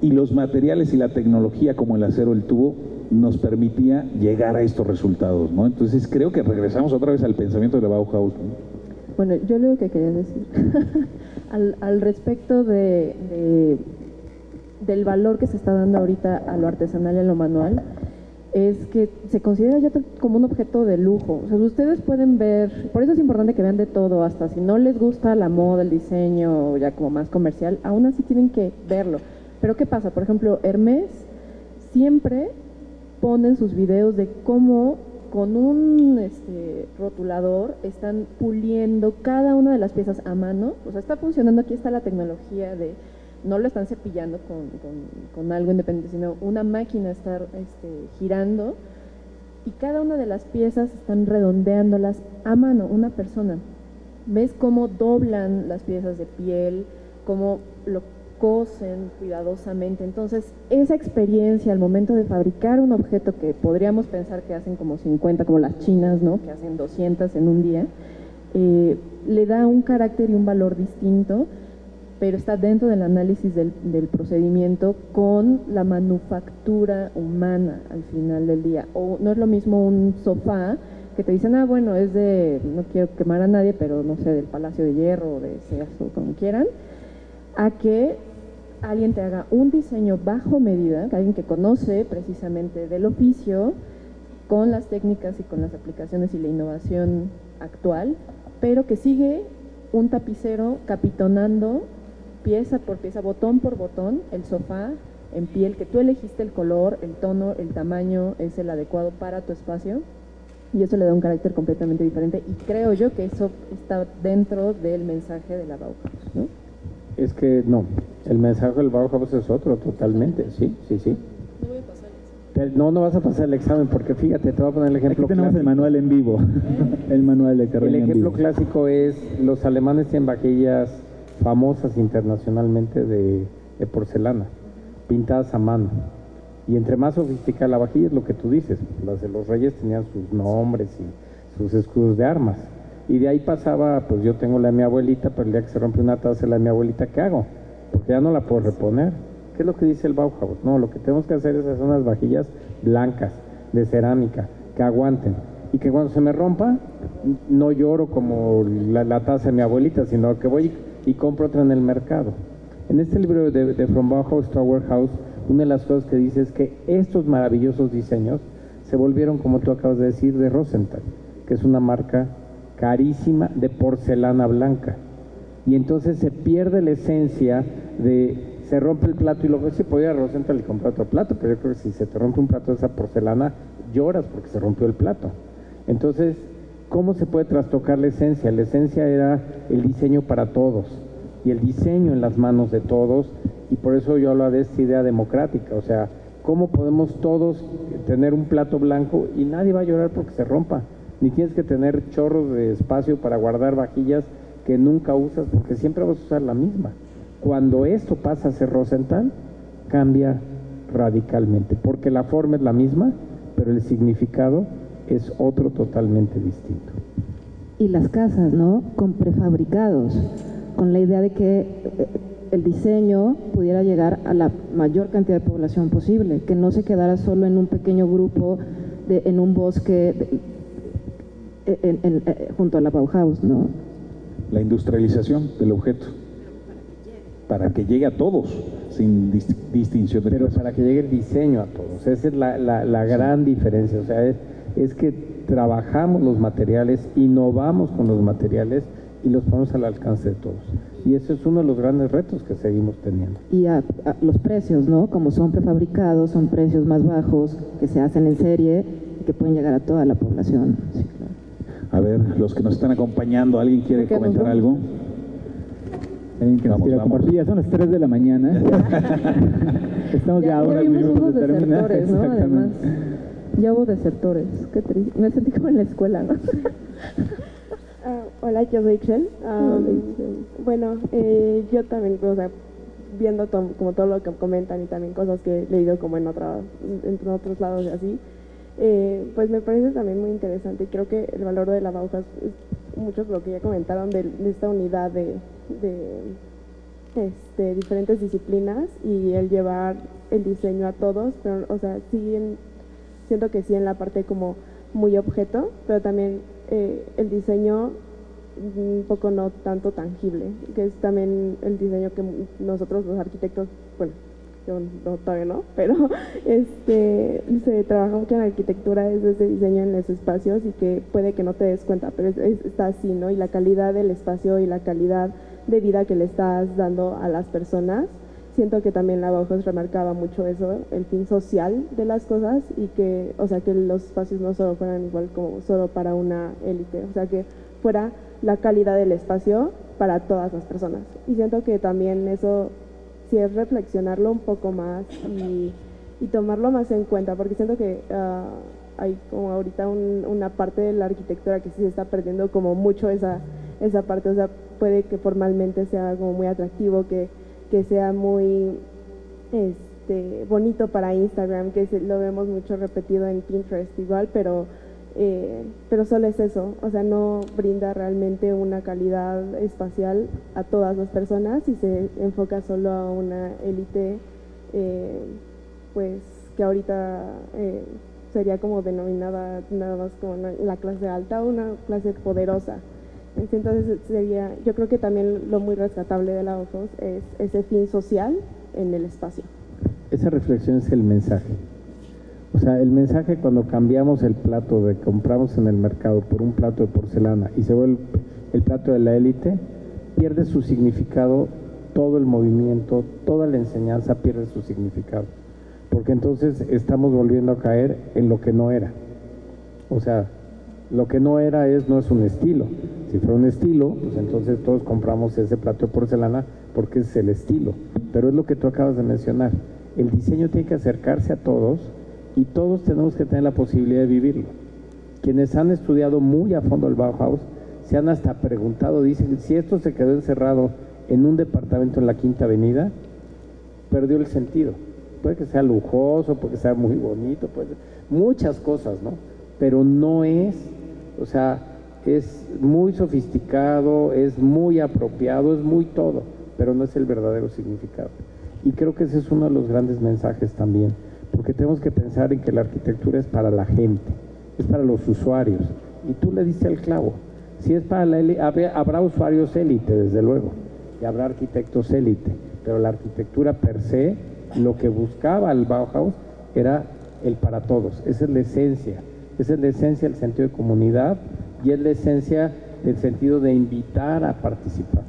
y los materiales y la tecnología como el acero, el tubo nos permitía llegar a estos resultados, ¿no? Entonces creo que regresamos otra vez al pensamiento de la Bauhaus. ¿no? Bueno, yo lo que quería decir al, al, respecto de, de, del valor que se está dando ahorita a lo artesanal y a lo manual es que se considera ya como un objeto de lujo. O sea, ustedes pueden ver, por eso es importante que vean de todo, hasta si no les gusta la moda, el diseño, ya como más comercial, aún así tienen que verlo. Pero ¿qué pasa? Por ejemplo, Hermes siempre ponen sus videos de cómo con un este, rotulador están puliendo cada una de las piezas a mano. O sea, está funcionando, aquí está la tecnología de no lo están cepillando con, con, algo independiente, sino una máquina está este, girando y cada una de las piezas están redondeándolas a mano, una persona. ¿Ves cómo doblan las piezas de piel, cómo lo cosen cuidadosamente? Entonces, esa experiencia al momento de fabricar un objeto que podríamos pensar que hacen como 50, como las chinas, ¿no? que hacen 200 en un día, eh, le da un carácter y un valor distinto pero está dentro del análisis del, procedimiento con la manufactura humana al final del día. O no es lo mismo un sofá que te dicen, ah, bueno, es de, no quiero quemar a nadie, pero no sé, del Palacio de Hierro o de Seas o como quieran, a que alguien te haga un diseño bajo medida, que alguien que conoce precisamente del oficio, con las técnicas y con las aplicaciones y la innovación actual, pero que sigue un tapicero capitonando pieza por pieza, botón por botón, el sofá en piel, que tú elegiste el color, el tono, el tamaño es el adecuado para tu espacio y eso le da un carácter completamente diferente y creo yo que eso está dentro del mensaje de la Bauhaus, ¿no? Es que no, el mensaje del Bauhaus es otro totalmente, sí, sí, sí. No voy a pasar el examen. No, no vas a pasar el examen porque fíjate, te voy a poner el ejemplo Aquí tenemos clásico. el manual en vivo, el manual de carrera El en ejemplo vivo. clásico es los alemanes tienen vajillas famosas internacionalmente de, porcelana, pintadas a mano. Y entre más sofisticada la vajilla es lo que tú dices, las de los reyes tenían sus nombres y sus escudos de armas. Y de ahí pasaba, pues yo tengo la de mi abuelita, pero el día que se rompe una taza la de mi abuelita, ¿qué hago? Porque ya no la puedo reponer. ¿Qué es lo que dice el Bauhaus? No, lo que tenemos que hacer es hacer unas vajillas blancas, de cerámica, que aguanten. Y que cuando se me rompa, no lloro como la, la taza de mi abuelita, sino que voy y compro otra en el mercado. En este libro de, de From Bauhaus to Our House, una de las cosas que dice es que estos maravillosos diseños se volvieron, como tú acabas de decir, de Rosenthal, que es una marca carísima de porcelana blanca. Y entonces se pierde la esencia de se rompe el plato y luego si podía Rosenthal y comprar otro plato, pero yo creo que si se te rompe un plato de esa porcelana, lloras porque se rompió el plato. Entonces, ¿cómo se puede trastocar la esencia? La esencia era el diseño para todos y el diseño en las manos de todos y por eso yo hablo de esta idea democrática, o sea, ¿cómo podemos todos tener un plato blanco y nadie va a llorar porque se rompa? Ni tienes que tener chorros de espacio para guardar vajillas que nunca usas porque siempre vas a usar la misma. Cuando esto pasa a ser Rosenthal, cambia radicalmente, porque la forma es la misma, pero el significado es otro totalmente distinto. Y las casas, ¿no? Con prefabricados, con la idea de que el diseño pudiera llegar a la mayor cantidad de población posible, que no se quedara solo en un pequeño grupo, de, en un bosque, de, en, en, en, junto a la Bauhaus, ¿no? La industrialización del objeto para que llegue a todos. sin distinción de Pero para que llegue el diseño a todos, esa es la, la, gran diferencia, o sea, es, es que trabajamos los materiales, innovamos con los materiales y los ponemos al alcance de todos. Y ese es uno de los grandes retos que seguimos teniendo. Y a, los precios, ¿no? Como son prefabricados, son precios más bajos, que se hacen en serie y que pueden llegar a toda la población. A ver, los que nos están acompañando, ¿alguien quiere comentar algo? ¿Alguien que nos quiera compartir? Ya son las 3 de la mañana. Estamos ya, de terminar. ¿no? Además, ya hubo desertores. Qué triste. Me sentí como en la escuela, ¿no? Ah, hola, yo soy Ixel. bueno, eh, yo también, o sea, viendo como todo lo que comentan y también cosas que he leído como en, otra, en otros lados y así, eh, pues me parece también muy interesante y creo que el valor de la Bauhaus es mucho lo que ya comentaron de, esta unidad de, este, diferentes disciplinas y el llevar el diseño a todos, pero o sea, sí siento que sí en la parte como muy objeto, pero también eh, el diseño un poco no tanto tangible, que es también el diseño que nosotros los arquitectos, bueno, yo no, todavía no, pero este, se trabaja mucho en arquitectura, es ese diseño en los espacios y que puede que no te des cuenta, pero está así, ¿no? Y la calidad del espacio y la calidad de vida que le estás dando a las personas siento que también la Bauhaus remarcaba mucho eso, el fin social de las cosas y que, o sea, que los espacios no solo fueran igual como solo para una élite, o sea, que fuera la calidad del espacio para todas las personas. Y siento que también eso sí es reflexionarlo un poco más y, tomarlo más en cuenta, porque siento que ah, hay como ahorita una parte de la arquitectura que sí se está perdiendo como mucho esa, esa parte, o sea, puede que formalmente sea como muy atractivo, que que sea muy este, bonito para Instagram, que lo vemos mucho repetido en Pinterest igual, pero, eh, pero solo es eso, o sea, no brinda realmente una calidad espacial a todas las personas y se enfoca solo a una élite, eh, pues que ahorita eh, sería como denominada nada más como la clase alta, una clase poderosa. Entonces sería, yo creo que también lo muy rescatable de la OFOS es ese fin social en el espacio. Esa reflexión es el mensaje. O sea, el mensaje cuando cambiamos el plato de compramos en el mercado por un plato de porcelana y se vuelve el, plato de la élite, pierde su significado todo el movimiento, toda la enseñanza pierde su significado. Porque entonces estamos volviendo a caer en lo que no era. O sea, lo que no era es, no es un estilo. Si fuera un estilo, pues entonces todos compramos ese plato de porcelana porque es el estilo. Pero es lo que tú acabas de mencionar. El diseño tiene que acercarse a todos y todos tenemos que tener la posibilidad de vivirlo. Quienes han estudiado muy a fondo el Bauhaus se han hasta preguntado, dicen, si esto se quedó encerrado en un departamento en la Quinta Avenida, perdió el sentido. Puede que sea lujoso, puede que sea muy bonito, puede muchas cosas, ¿no? Pero no es o sea, es muy sofisticado, es muy apropiado, es muy todo, pero no es el verdadero significado. Y creo que ese es uno de los grandes mensajes también, porque tenemos que pensar en que la arquitectura es para la gente, es para los usuarios. Y tú le diste al clavo. Si es para la élite, habrá usuarios élite, desde luego, y habrá arquitectos élite, pero la arquitectura per se, lo que buscaba el Bauhaus era el para todos, esa es la esencia esa es la esencia del sentido de comunidad y es la esencia del sentido de invitar a participar.